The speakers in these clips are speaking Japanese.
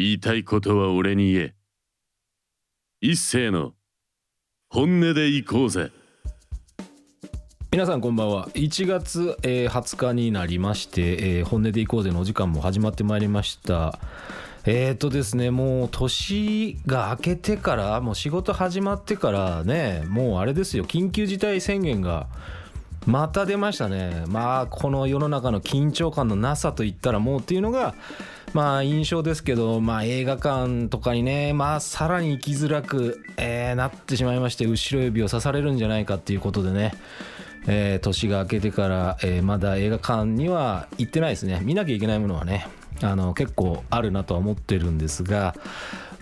言いたいことは俺に言え。一斉の本音で行こうぜ。皆さんこんばんは。1月、えー20日になりまして、えー本音でいこうぜのお時間も始まってまいりました。えーとですねもう年が明けてからもう仕事始まってからねもうあれですよ。緊急事態宣言がまた出ましたね。まあこの世の中の緊張感のなさといったらもうっていうのがまあ印象ですけど、まあ、映画館とかにね、まあ、さらに行きづらく、えーなってしまいまして後ろ指を刺されるんじゃないかっていうことでね、えー年が明けてから、えーまだ映画館には行ってないですね。見なきゃいけないものはねあの結構あるなとは思ってるんですが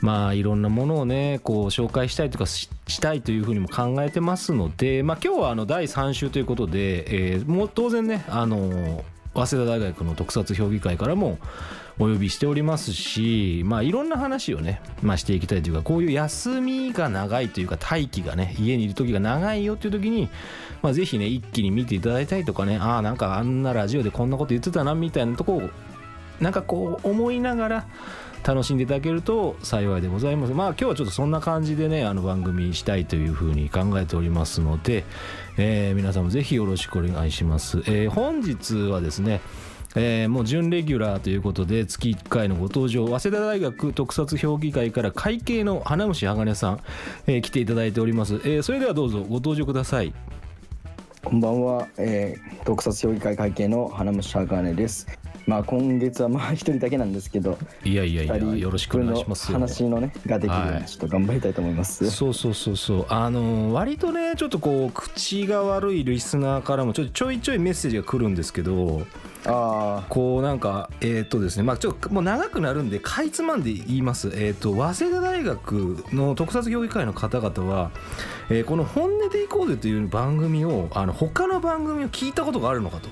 まあいろんなものをねこう紹介したいとかしたいというふうにも考えてますので、まあ、今日はあの第3週ということで、えーもう当然ねあの早稲田大学の特撮評議会からもお呼びしておりますし、まあ、いろんな話をね、まあ、していきたいというかこういう休みが長いというか待機がね家にいる時が長いよっていう時に、まあ、ぜひね一気に見ていただいたりとかねああなんかあんなラジオでこんなこと言ってたなみたいなとこをなんかこう思いながら楽しんでいただけると幸いでございます。まあ今日はちょっとそんな感じでねあの番組したいというふうに考えておりますので、えー皆さんもぜひよろしくお願いします、えー本日はですねえーもう準レギュラーということで月1回のご登場早稲田大学特撮評議会から会計の花虫鋼さん、えー来ていただいております、えーそれではどうぞご登場ください。こんばんは、えー、特撮評議会会計の花虫鋼です。まあ今月はまあ一人だけなんですけど、いやいやいやよろしくお願いします話のねができるようはい。にちょっと頑張りたいと思います。そうそうそうそう。あのー割とねちょっとこう口が悪いリスナーからもちょちょいちょいメッセージが来るんですけどあこうなんかえっ、とですねまあちょっともう長くなるんでかいつまんで言います。えっ、と早稲田大学の特撮協議会の方々は、えーこの「本音でいこうぜ」という番組をあの他の番組を聞いたことがあるのかと。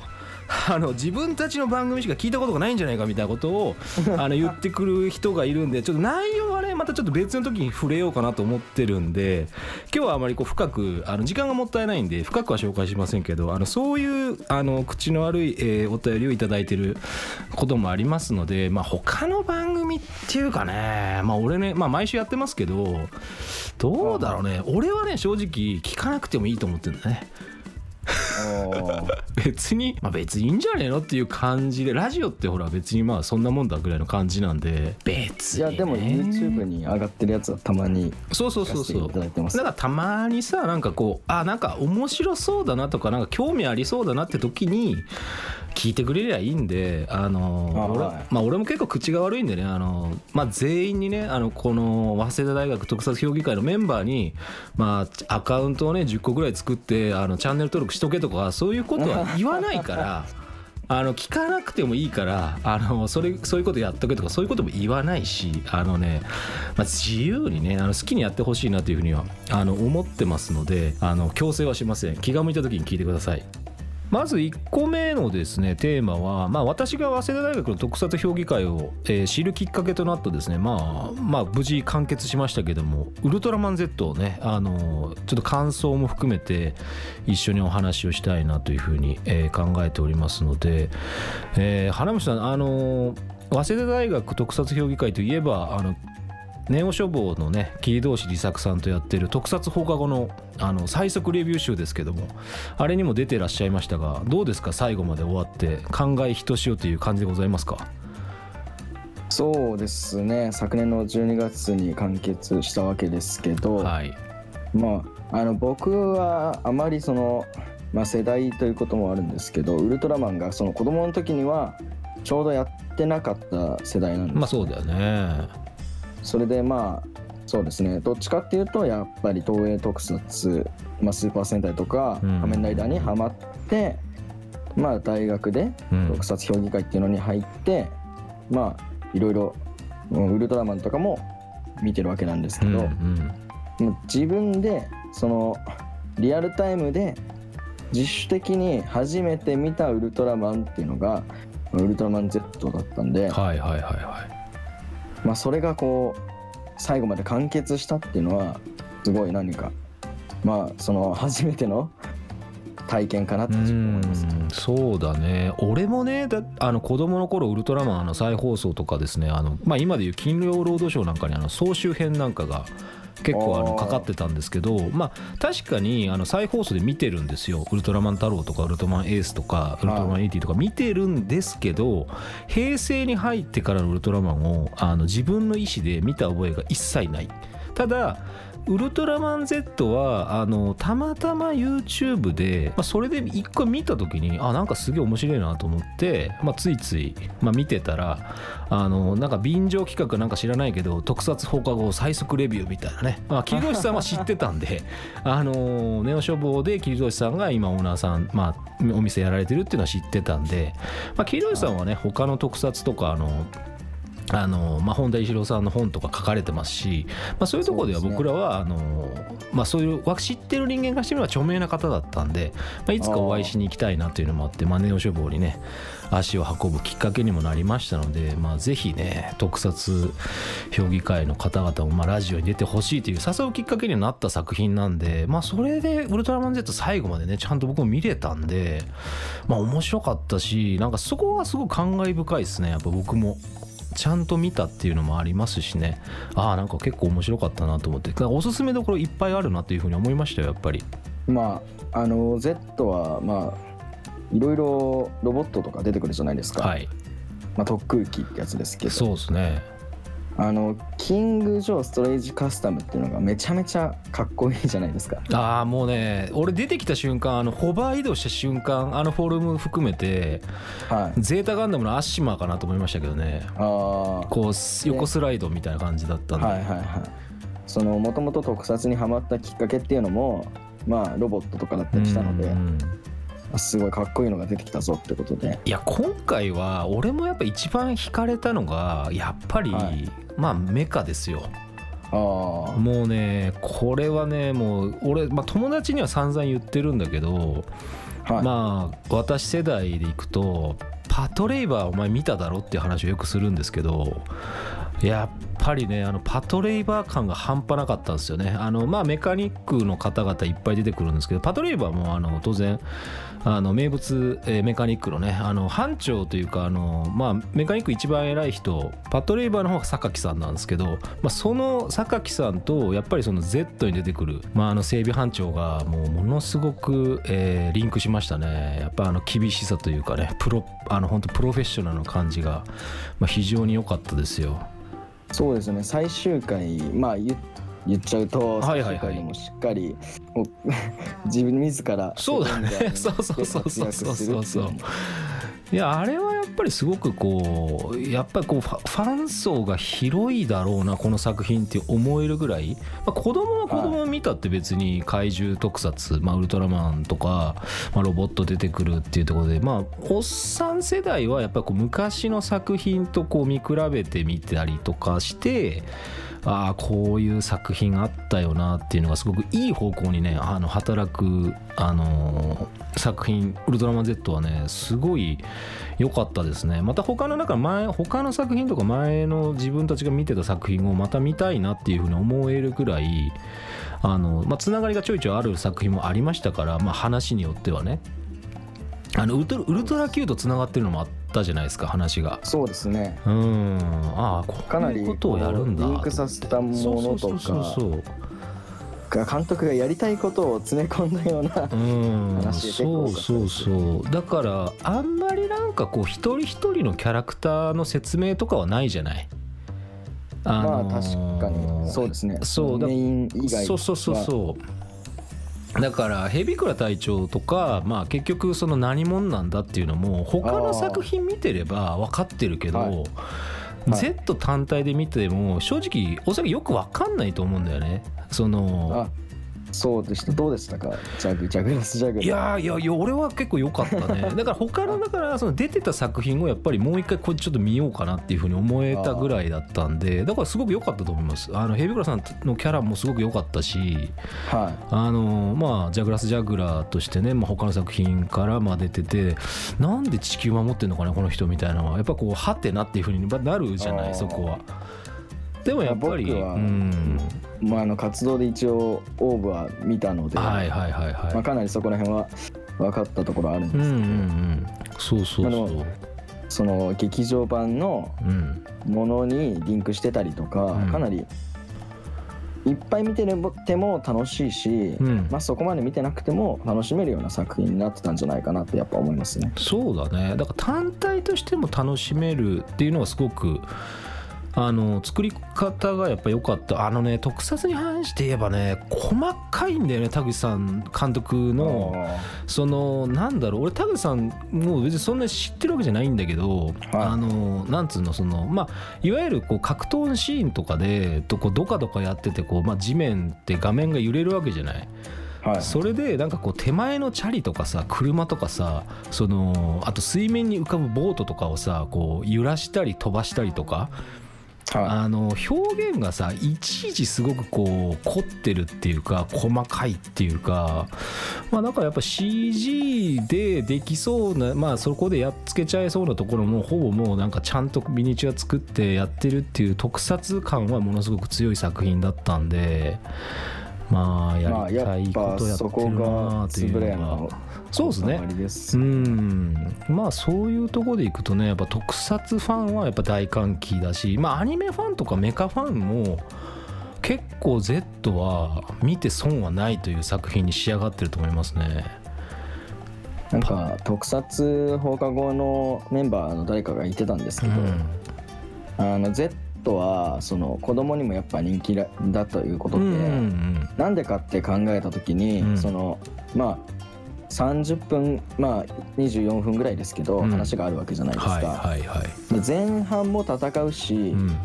あの自分たちの番組しか聞いたことがないんじゃないかみたいなことを あの言ってくる人がいるんでちょっと内容はねまたちょっと別の時に触れようかなと思ってるんで今日はあまりこう深くあの時間がもったいないんで深くは紹介しませんけどあのそういうあの口の悪い、えーお便りをいただいてることもありますので、まあ、他の番組っていうかねまあ俺ね、まあ、毎週やってますけどどうだろうね俺はね正直聞かなくてもいいと思ってるんだね。別に、まあ、別にいいんじゃねえのっていう感じでラジオってほら別にまあそんなもんだぐらいの感じなんで別に、ね、いやでも YouTube に上がってるやつはたまにそうそうそうそう。だからたまにさなんかこうあなんか面白そうだなとかなんか興味ありそうだなって時に聞いてくれりゃいいんであのあ俺,、はいまあ、俺も結構口が悪いんでねあの、まあ、全員にねあのこの早稲田大学特撮評議会のメンバーに、まあ、アカウントをね10個ぐらい作ってあのチャンネル登録しとけとかそういうことは言わないから。あの聞かなくてもいいからあのそれそういうことやっとけとかそういうことも言わないしあのね、まあ、自由にねあの好きにやってほしいなというふうにはあの思ってますのであの強制はしません気が向いた時に聞いてくださいまず1個目のですねテーマは、まあ、私が早稲田大学の特撮評議会を、えー知るきっかけとなったですね、まあ、まあ無事完結しましたけどもウルトラマン Z をねあのちょっと感想も含めて一緒にお話をしたいなというふうに、えー考えておりますので、えー花虫さんあの早稲田大学特撮評議会といえばあのネオ書房のね桐堂市利作さんとやってる特撮放課後のあの最速レビュー集ですけどもあれにも出てらっしゃいましたがどうですか？最後まで終わって感慨ひとしおという感じでございますか？そうですね。昨年の12月に完結したわけですけど、はい。まああの僕はあまりその、まあ、世代ということもあるんですけどウルトラマンがその子供の時にはちょうどやってなかった世代なんです、まあそうだよねそれでまあそうですね。どっちかっていうとやっぱり東映特撮、まあ、スーパー戦隊とかうん。仮面ライダーにハマって、まあ大学でうん。特撮評議会っていうのに入って、まあいろいろうんウルトラマンとかも見てるわけなんですけど、うんうん。自分でそのリアルタイムで自主的に初めて見たウルトラマンっていうのがウルトラマン Z だったんで、はいはいはいはいまあ、それがこう最後まで完結したっていうのはすごい何かまあその初めての 体験かなって思います。そうだね。俺もねだあの子供の頃ウルトラマンの再放送とかですねあの、まあ、今でいう金曜ロードショーなんかにあの総集編なんかが結構あのかかってたんですけどまあ確かにあの再放送で見てるんですよ。ウルトラマン太郎とかウルトラマンエースとかウルトラマン80とか見てるんですけど平成に入ってからのウルトラマンをあの自分の意思で見た覚えが一切ない。ただウルトラマン Z はあのたまたま YouTube で、まあ、それで一回見た時にあなんかすげえ面白いなと思って、まあ、ついつい、まあ、見てたらあのなんか便乗企画なんか知らないけど特撮放課後最速レビューみたいなね、まあ、さんは知ってたんで あのネオ処方で桐吉さんが今オーナーさん、まあ、お店やられてるっていうのは知ってたんで、まあ、さんはね他の特撮とかあのあのまあ、本田一郎さんの本とか書かれてますし、まあ、そういうところでは僕らはあの、まあ、そういうわ知ってる人間からしてみれば著名な方だったんで、まあ、いつかお会いしに行きたいなというのもあってまあネオ処方にね足を運ぶきっかけにもなりましたので、まあ、ぜひね特撮評議会の方々もまあラジオに出てほしいという誘うきっかけになった作品なんで、まあ、それで「ウルトラマン Z」最後までねちゃんと僕も見れたんで、まあ、面白かったしなんかそこがすごく感慨深いですねやっぱ僕も。ちゃんと見たっていうのもありますしね。ああなんか結構面白かったなと思って。おすすめどころいっぱいあるなというふうに思いましたよやっぱり。まああの Z はまあいろいろロボットとか出てくるじゃないですか、はい。まあ、特空機ってやつですけど。そうですねあのキング・ジョー・ストレージ・カスタムっていうのがめちゃめちゃかっこいいじゃないですか。ああもうね俺出てきた瞬間あのホバー移動した瞬間あのフォルム含めてはい。ゼータガンダムのアッシマーかなと思いましたけどね。ああはこう横スライドみたいな感じだったんで、いはいはい。そのもともと特撮にはまったきっかけっていうのもまあロボットとかだったりしたので。うんすごいかっこいいのが出てきたぞってことで。いや今回は俺もやっぱ一番惹かれたのがやっぱり、はい。まあメカですよ。ああもうねこれはねもう俺、まあ、友達には散々言ってるんだけど、はい、まあ私世代でいくとパトレイバーお前見ただろっていう話をよくするんですけどやっぱりねあのパトレイバー感が半端なかったんですよね。あのまあメカニックの方々いっぱい出てくるんですけどパトレイバーもあの当然あの名物、えーメカニックのねあの班長というかあの、まあ、メカニック一番偉い人パトレイバーの方が榊さんなんですけど、まあ、その榊さんとやっぱりその Z に出てくる、まあ、あの整備班長がもうものすごく、えーリンクしましたねやっぱあの厳しさというかねプロあの本当プロフェッショナルな感じが、まあ、非常に良かったですよ。そうですね最終回まあ言言っちゃうとはいはいはい。でもしっかりお 自分自らそうだね。そうそうそうそう活躍するっていう。のもいやあれはやっぱりすごくこうやっぱりこうファン層が広いだろうなこの作品って思えるぐらい、まあ、子供は子供を見たって別に怪獣特撮、まあ、ウルトラマンとか、まあ、ロボット出てくるっていうところでまあおっさん世代はやっぱりこう昔の作品とこう見比べてみたりとかしてああこういう作品あったよなっていうのがすごくいい方向にねあの働く、あのー作品「ウルトラマン Z」はねすごい良かったですね。また他の中前他の作品とか前の自分たちが見てた作品をまた見たいなっていうふうに思えるぐらいあの、まあ、つながりがちょいちょいある作品もありましたから、まあ、話によってはね。あのウルトラ Q とつながってるのもあってたじゃないですか話が。そうですね。うん。ああこかなりういうことをやるんだ。リンクさせたもそうのとそうそうかそう。が監督がやりたいことを詰め込んだようなうん。話そうそうそう。だからあんまりなんかこう一人一人のキャラクターの説明とかはないじゃない？あまあのー確かにそうですね。そうだメイン以外は。そうそうそうそうだからヘビクラ隊長とか、まあ、結局その何者なんだっていうのも他の作品見てれば分かってるけど、はい。はい。Z 単体で見ても正直おそらくよく分かんないと思うんだよね。そのあそうでした。どうでしたか？ジャグジャグラスジャグ。ラいやーいやいや俺は結構良かったね。だから他のだからその出てた作品をやっぱりもう一回これちょっと見ようかなっていうふうに思えたぐらいだったんでだからすごく良かったと思います。あのヘビクラさんのキャラもすごく良かったしはあのまあジャグラス・ジャグラーとしてね、まあ、他の作品からまあ出ててなんで地球守ってんのかなこの人みたいなのは。やっぱこうはてなっていうふうになるじゃないそこは。でもやっぱり、うん、いまああの活動で一応オーブは見たので、はいはいはいはい。まあ、かなりそこら辺は分かったところあるんうんうんうですけど、ん。そうそうそまあうその劇場版のうん。ものにリンクしてたりとか、うん。かなりいっぱい見てても楽しいし、うん。まあ、そこまで見てなくても楽しめるような作品になってたんじゃないかなってやっぱ思いますね。そうだね。だから単体としても楽しめるっていうのがすごくあの作り方がやっぱ良かった。あのね特撮に関して言えばね細かいんだよね田口さん監督の。そのなんだろう俺田口さんもう別にそんなに知ってるわけじゃないんだけど、あのなんつうのそのまあいわゆるこう格闘のシーンとかでとこうドカドカやっててこう、まあ、地面って画面が揺れるわけじゃない。はい、それでなんかこう手前のチャリとかさ車とかさそのあと水面に浮かぶボートとかをさこう揺らしたり飛ばしたりとか。はあの表現がさいちいちすごくこう凝ってるっていうか細かいっていうかまあだからやっぱ CG でできそうなまあそこでやっつけちゃえそうなところもほぼもうなんかちゃんとミニチュア作ってやってるっていう特撮感はものすごく強い作品だったんでまあやりたいことやってるながというのはのそうですね。うん。まあそういうところでいくとねやっぱ特撮ファンはやっぱ大歓喜だしまあアニメファンとかメカファンも結構 Z は見て損はないという作品に仕上がってると思いますね。なんか特撮放課後のメンバーの誰かが言ってたんですけど、あの Z はその子供にもやっぱ人気だだということで、うんうん。なんでかって考えた時に、うん。そのまあ30分まあ24分ぐらいですけど、うん。話があるわけじゃないですか、はいはいはい、で前半も戦うし、うん、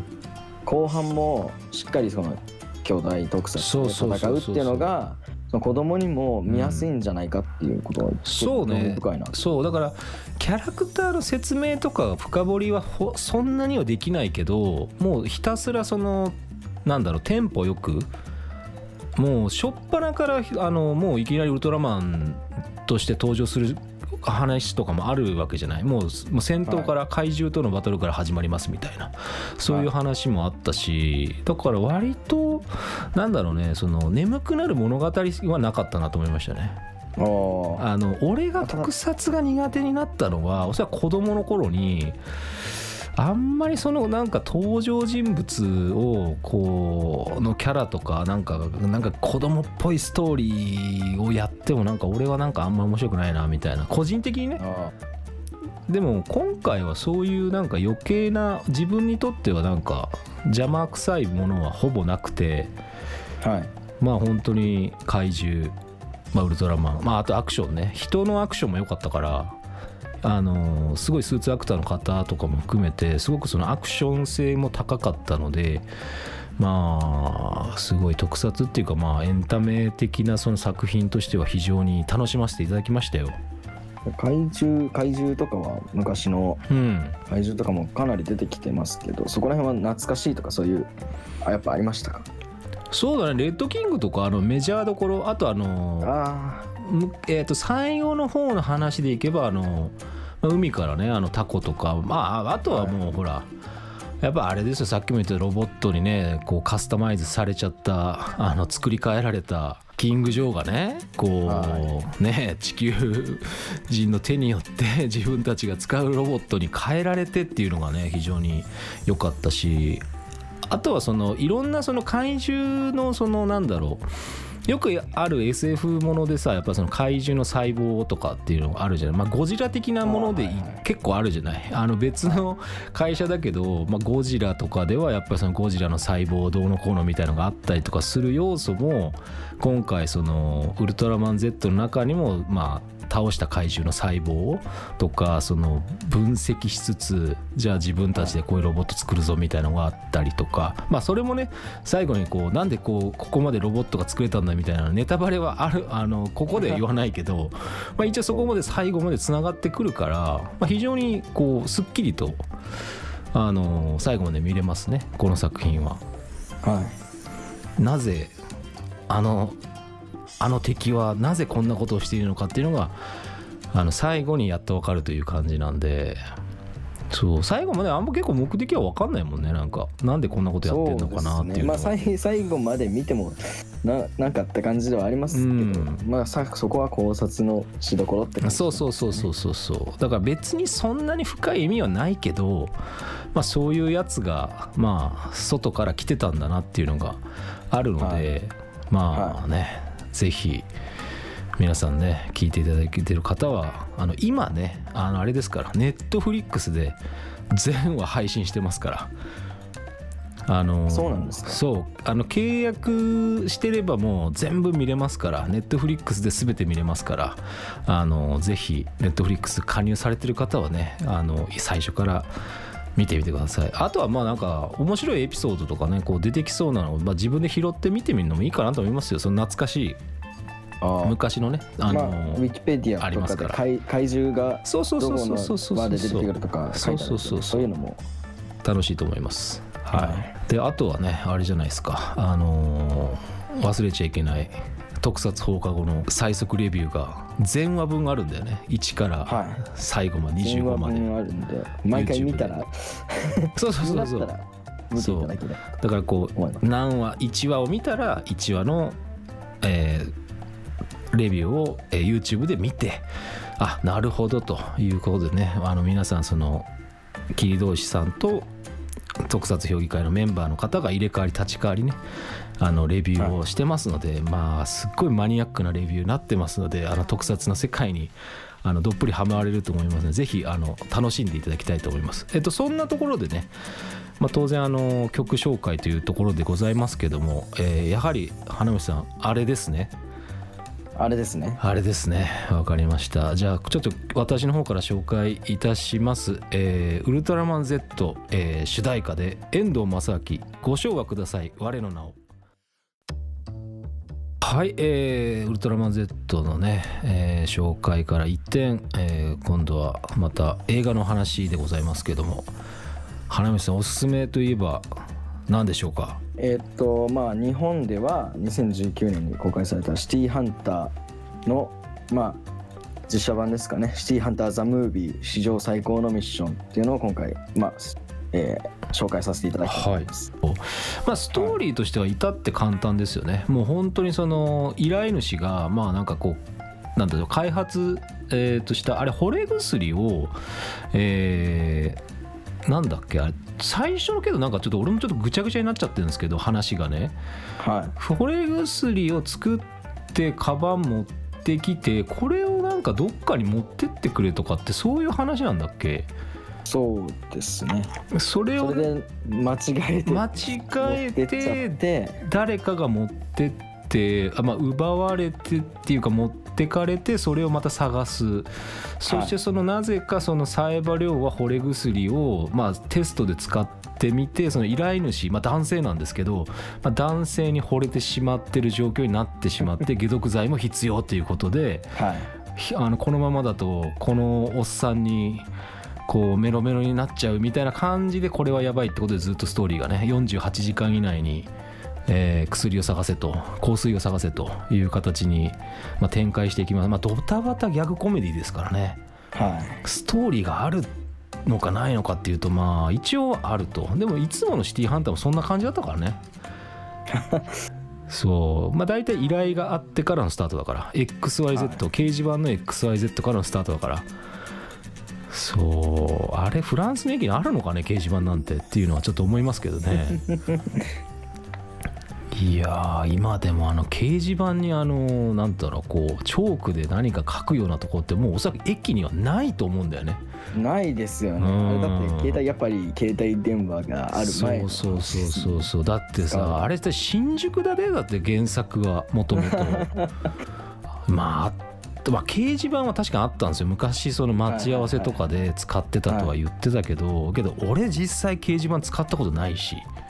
後半もしっかりその兄弟特撮そうでそうそうそう戦うっていう。のがその子供にも見やすいんじゃないかっていうことはそうね。深いなそうだからキャラクターの説明とか深掘りはほそんなにはできないけどもうひたすらそのなんだろうテンポよくもう初っ端からあのもういきなりウルトラマンとして登場する話とかもあるわけじゃない？もう戦闘から怪獣とのバトルから始まりますみたいな。そういう話もあったしだから割となんだろうねその眠くなる物語はなかったなと思いましたね。あの俺が特撮が苦手になったのはおそらく子供の頃にあんまりそのなんか登場人物をこうのキャラとかなんかなんか子供っぽいストーリーをやってもなんか俺はなんかあんま面白くないなみたいな。個人的にね。あでも今回はそういうなんか余計な自分にとってはなんか邪魔くさいものはほぼなくて。ーはい。まあ本当に怪獣、まあ、ウルトラマン、まあ、あとアクションね。人のアクションも良かったからあのーすごいスーツアクターの方とかも含めてすごくそのアクション性も高かったのでまあすごい特撮っていうかまあエンタメ的なその作品としては非常に楽しませていただきましたよ。怪獣怪獣とかは昔のうん、怪獣とかもかなり出てきてますけどそこら辺は懐かしいとかそういうあやっぱありましたか？そうだね。レッドキングとかあのメジャーどころあとあのあむえー、と最後の方の話でいけばあのまあ海からねあのタコとかまああとはもうほらやっぱあれですよさっきも言ったロボットにねこうカスタマイズされちゃったあの作り変えられたキング・ジョーがねこう、はね地球人の手によって 自分たちが使うロボットに変えられてっていうのがね非常に良かったしあとはそのいろんなその怪獣のそのなんだろうよくある SF ものでさやっぱその怪獣の細胞とかっていうのがあるじゃない、まあ、ゴジラ的なもので結構あるじゃない？あの別の会社だけど、まあ、ゴジラとかではやっぱりそのゴジラの細胞どうのこうのみたいのがあったりとかする要素も今回そのウルトラマン Z の中にもまあ倒した怪獣の細胞とかその分析しつつじゃあ自分たちでこういうロボット作るぞみたいなのがあったりとか。まあそれもね最後にこうなんでこうここまでロボットが作れたんだみたいなネタバレはある あのここでは言わないけどまあ一応そこまで最後までつながってくるから、まあ、非常にこうすっきりとあの最後まで見れますねこの作品は。あはいなぜあのあの敵はなぜこんなことをしているのかっていうのがあの最後にやっとわかるという感じなんでそう最後まであんま結構目的は分かんないもんねなんか。なんでこんなことやってんのかなっていうね。まあ、最最後まで見てもななんかって感じではありますけど、うん。まあさそこは考察のしどころって感じそうそうそうそうそうそう。だから別にそんなに深い意味はないけど、まあ、そういうやつがまあ外から来てたんだなっていうのがあるので、まあね、ぜひ皆さんね聞いていただいてる方はあの今ねあのあれですからネットフリックスで全話配信してますから。あのそうなんですか？そう。あの契約してればもう全部見れますからネットフリックスで全て見れますからあのぜひネットフリックス加入されてる方はねあの最初から見てみてください。あとはまあなんか面白いエピソードとかねこう出てきそうなのを、まあ、自分で拾って見てみるのもいいかなと思いますよ。その懐かしい昔のねあの、まあ、ウィキペディアますから。とかで怪怪獣がそうそうそうそうそうそうそう。そうそうそういうのも。楽しいと思います。はい、はであとはねあれじゃないですか。あのー忘れちゃいけない特撮放課後の最速レビューが全話分あるんだよね。1からはい。最後まで電話25まで、分あるんで毎回見たら。そうそうそうそう。なったら見ていただからこう何話1話を見たら1話の、えーレビューを、えー YouTube で見てあなるほどということでねあの皆さんその桐同士さんと特撮評議会のメンバーの方が入れ替わり立ち替わりねあのレビューをしてますので、まあすっごいマニアックなレビューになってますのであの特撮の世界にあのどっぷりハマられると思いますのでぜひあの楽しんでいただきたいと思います。えっとそんなところでねまあ、当然あの曲紹介というところでございますけども、えーやはり花道さんあれですねあれですね。あれですね。わかりました。じゃあちょっと私の方から紹介いたします「えーウルトラマン Z、えー主題歌で遠藤正明ご唱和ください。我の名を」はい、えーウルトラマン Z のね、えー紹介から一転、えー今度はまた映画の話でございますけども。花道さんおすすめといえば何でしょうか？えーっとまあ日本では2019年に公開された「シティーハンター」のまあ実写版ですかね「シティーハンター・ザ・ムービー史上最高のミッション」っていうのを今回まあ、えー紹介させていただきたいと思い。ま、あ、ストーリーとしては至って簡単ですよね。もう本当にその依頼主がまあなんかこうなんだろう開発、えーとしたあれ惚れ薬を、えーなんだっけあれ最初のけどなんかちょっと俺もちょっとぐちゃぐちゃになっちゃってるんですけど話がね。はい。惚れ薬を作ってカバン持ってきてこれをなんかどっかに持ってってくれとかってそういう話なんだっけ？そうですね。それを間違えて間違えて誰かが持ってってあ、まあ、奪われてっていうか持ってかれてそれをまた探す。そしてそのなぜかそのサエバ量は惚れ薬を、まあ、テストで使ってみてその依頼主、まあ、男性なんですけど、まあ、男性に惚れてしまってる状況になってしまって 解毒剤も必要ということではい。ひあのこのままだとこのおっさんにこうメロメロになっちゃうみたいな感じでこれはやばいってことでずっとストーリーがね48時間以内に、えー薬を探せと香水を探せという形に、まあ、展開していきます。まあドタバタギャグコメディですからね。はい。ストーリーがあるのかないのかっていうとまあ一応あると。でもいつものシティーハンターもそんな感じだったからね。そう。まあ大体依頼があってからのスタートだから。XYZ、掲示板の XYZ からのスタートだから。そう。あれフランスの駅にあるのかね？掲示板なんてっていうのはちょっと思いますけどね いやー今でもあの掲示板にあのなんだろうこうチョークで何か書くようなとこってもうおそらく駅にはないと思うんだよね。ないですよね。うん。あれだって携帯やっぱり携帯電話がある前のそうそうそうそうそうだってさあれって新宿だね。だって原作はもともとまあまあ、掲示板は確かにあったんですよ。昔その待ち合わせとかで使ってたとは言ってたけどけど俺実際掲示板使ったことないし。あ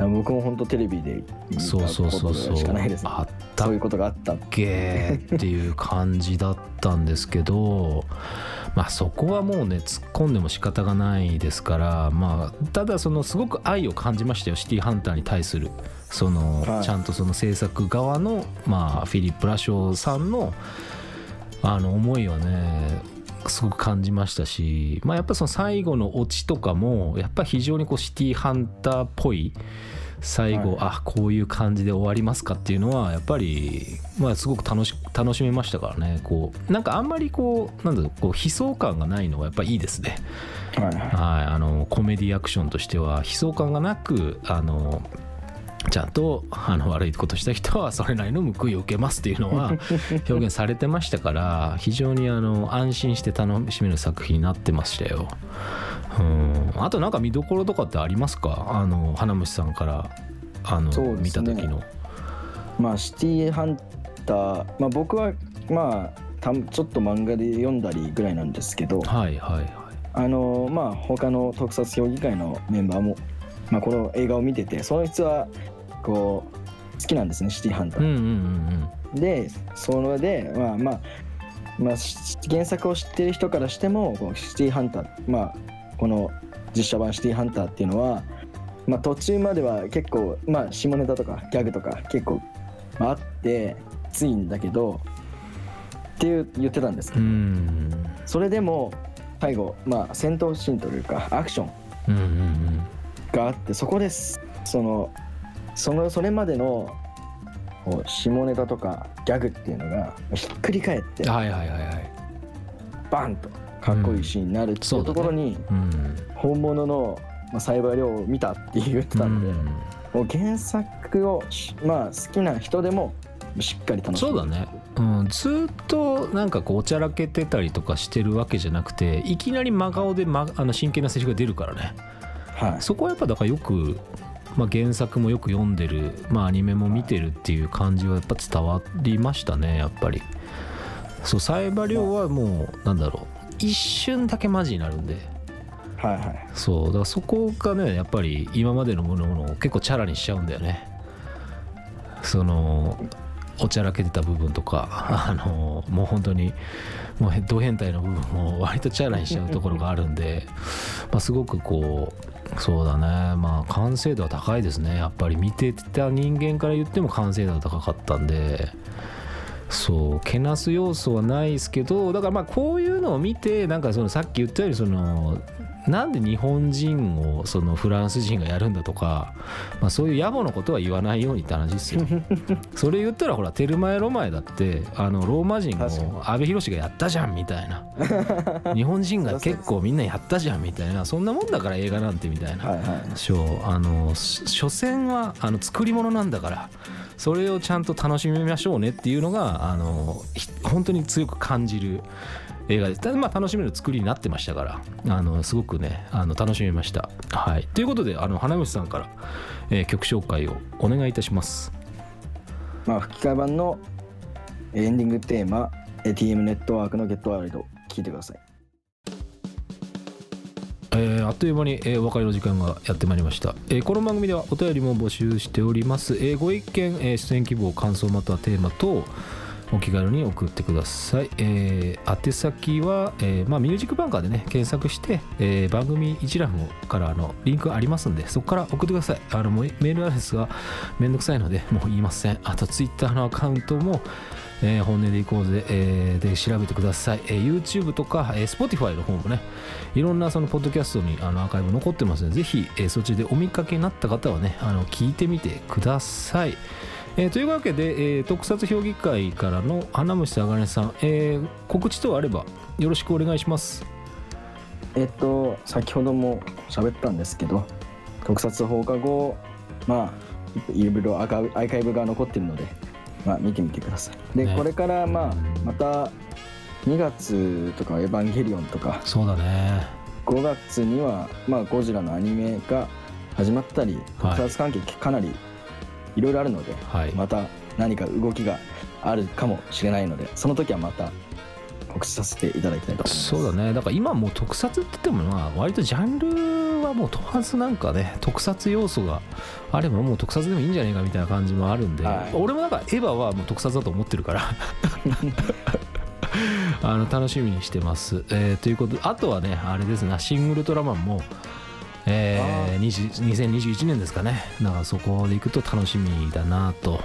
僕も本当テレビでそうそうそうそうしかないですね。あったっそういうことがあったけっていう感じだったんですけど まあそこはもうね突っ込んでも仕方がないですからまあただそのすごく愛を感じましたよシティーハンターに対する。その、はい。ちゃんとその制作側のまあフィリップ・ラショーさんのあの思いはねすごく感じましたし、まあ、やっぱその最後のオチとかもやっぱ非常にこうシティーハンターっぽい最後、はい。あこういう感じで終わりますかっていうのはやっぱり、まあ、すごく楽し楽しめましたからね。こうなんかあんまりこうなんだろうこう悲壮感がないのがやっぱいいですね。はいはい。はい、あのコメディアクションとしては悲壮感がなくあのちゃんとあの悪いことした人はそれなりの報いを受けますっていうのは 表現されてましたから非常にあの安心して楽しめる作品になってましたよ。うんあとなんか見どころとかってありますか？あの花虫さんからあの、ね見た時の。まあシティハンターまあ僕はまあたちょっと漫画で読んだりぐらいなんですけどはいはいはい。あのまあ他の特撮評議会のメンバーも、まあ、この映画を見ててその人はこう好きなんですねシティハンター。うんうんうんでそれでまあまあまあし原作を知ってる人からしてもこうシティハンターまあこの実写版シティハンターっていうのはまあ途中までは結構まあ下ネタとかギャグとか結構まああってきついんだけどっていう言ってたんですけど。ん。それでも最後まあ戦闘シーンというかアクションがあってそこです。そのそのそれまでのこう下ネタとかギャグっていうのがひっくり返ってはいはいはいはい。バンとかっこいいシーンになるっていうところにうん。本物のまあサイバー量を見たって言ってたんで、うん。もう原作をしまあ好きな人でもしっかり楽しめるそうだね、うん、ずっとなんかこうおちゃらけてたりとかしてるわけじゃなくていきなり真顔で、ま、あの真剣なセリフが出るからね。はい。そこはやっぱだからよく、まあ、原作もよく読んでる、まあ、アニメも見てるっていう感じはやっぱ伝わりましたねやっぱり。そうサイバリョウはもうなんだろう一瞬だけマジになるんで。はいはい。そうだからそこがねやっぱり今までのものを結構チャラにしちゃうんだよね。そのおちゃらけてた部分とかあのもう本当にもうへド変態の部分も割とチャラにしちゃうところがあるんで、まあ、すごくこうそうだね。まあ完成度は高いですね。やっぱり見てた人間から言っても完成度は高かったんでそうけなす要素はないですけどだからまあこういうのを見てなんかそのさっき言ったようにそのなんで日本人をそのフランス人がやるんだとか、まあ、そういう野暮なことは言わないようにって話ですよ。それ言ったらほらテルマエ・ロマエだってあのローマ人確かにも阿部寛がやったじゃんみたいな 日本人が結構みんなやったじゃんみたいなそんなもんだから映画なんてみたいな。はいはいそうあのし所詮はあの作り物なんだからそれをちゃんと楽しみましょうねっていうのがあのひ本当に強く感じる映画です。ただまあ楽しめる作りになってましたからあのすごくねあの楽しみました。はい、ということであの花虫さんから、えー曲紹介をお願いいたします。まあ吹き替え版のエンディングテーマ ATM ネットワークのゲットワールド聞いてください。えーあっという間に、えーお別れの時間がやってまいりました、えーこの番組ではお便りも募集しております、えーご意見、えー出演希望感想またはテーマ等お気軽に送ってください、えー宛先は、えーまあ、ミュージックバンカーでね検索して、えー番組一覧からあのリンクありますんでそこから送ってください。あのメールアドレスがめんどくさいのでもう言いません。あとツイッターのアカウントもえー本音でいこうぜ、えーで調べてください、えー YouTube とか、えー Spotify の方もねいろんなそのポッドキャストにあのアーカイブ残ってますのでぜひ、えーそっちでお見かけになった方はねあの聞いてみてください、えーというわけで、えー特撮評議会からの花虫あがねさん、えー告知等あればよろしくお願いします。えっと先ほども喋ったんですけど特撮放課後まあいろいろアーカイブアーカイブが残ってるのでまあ見てみてください。で、ね。これからまあうんまた2月とか「エヴァンゲリオン」とかそうだね。5月にはまあゴジラのアニメが始まったりはい。特撮関係かなりいろいろあるので、はい。また何か動きがあるかもしれないのでその時はまた告知させていただきたいと思います。そうだね。だから今もう特撮って言ってもまあ割とジャンルはもう問わずなんかね特撮要素があればもう特撮でもいいんじゃないかみたいな感じもあるんで、はい。俺もなんかエヴァはもう特撮だと思ってるから。あの楽しみにしてます、えーということであとはねあれですね「シン・ウルトラマンも」えー20 2021年ですかね。だからそこで行くと楽しみだなと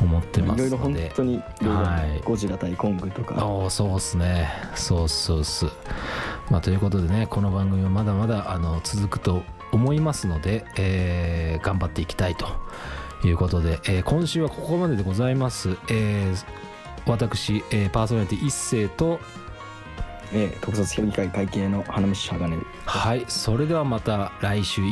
思ってまいろいろ本すので当にいろいろはい。ゴジラ対コングとか。そうっすね。そうそうっす。まあということでねこの番組はまだまだあの続くと思いますので、えー頑張っていきたいということで、えー今週はここまででございます、えー私、えーパーソナリティ一世とえー特撮評議会会計の花道鋼。はいそれではまた来週。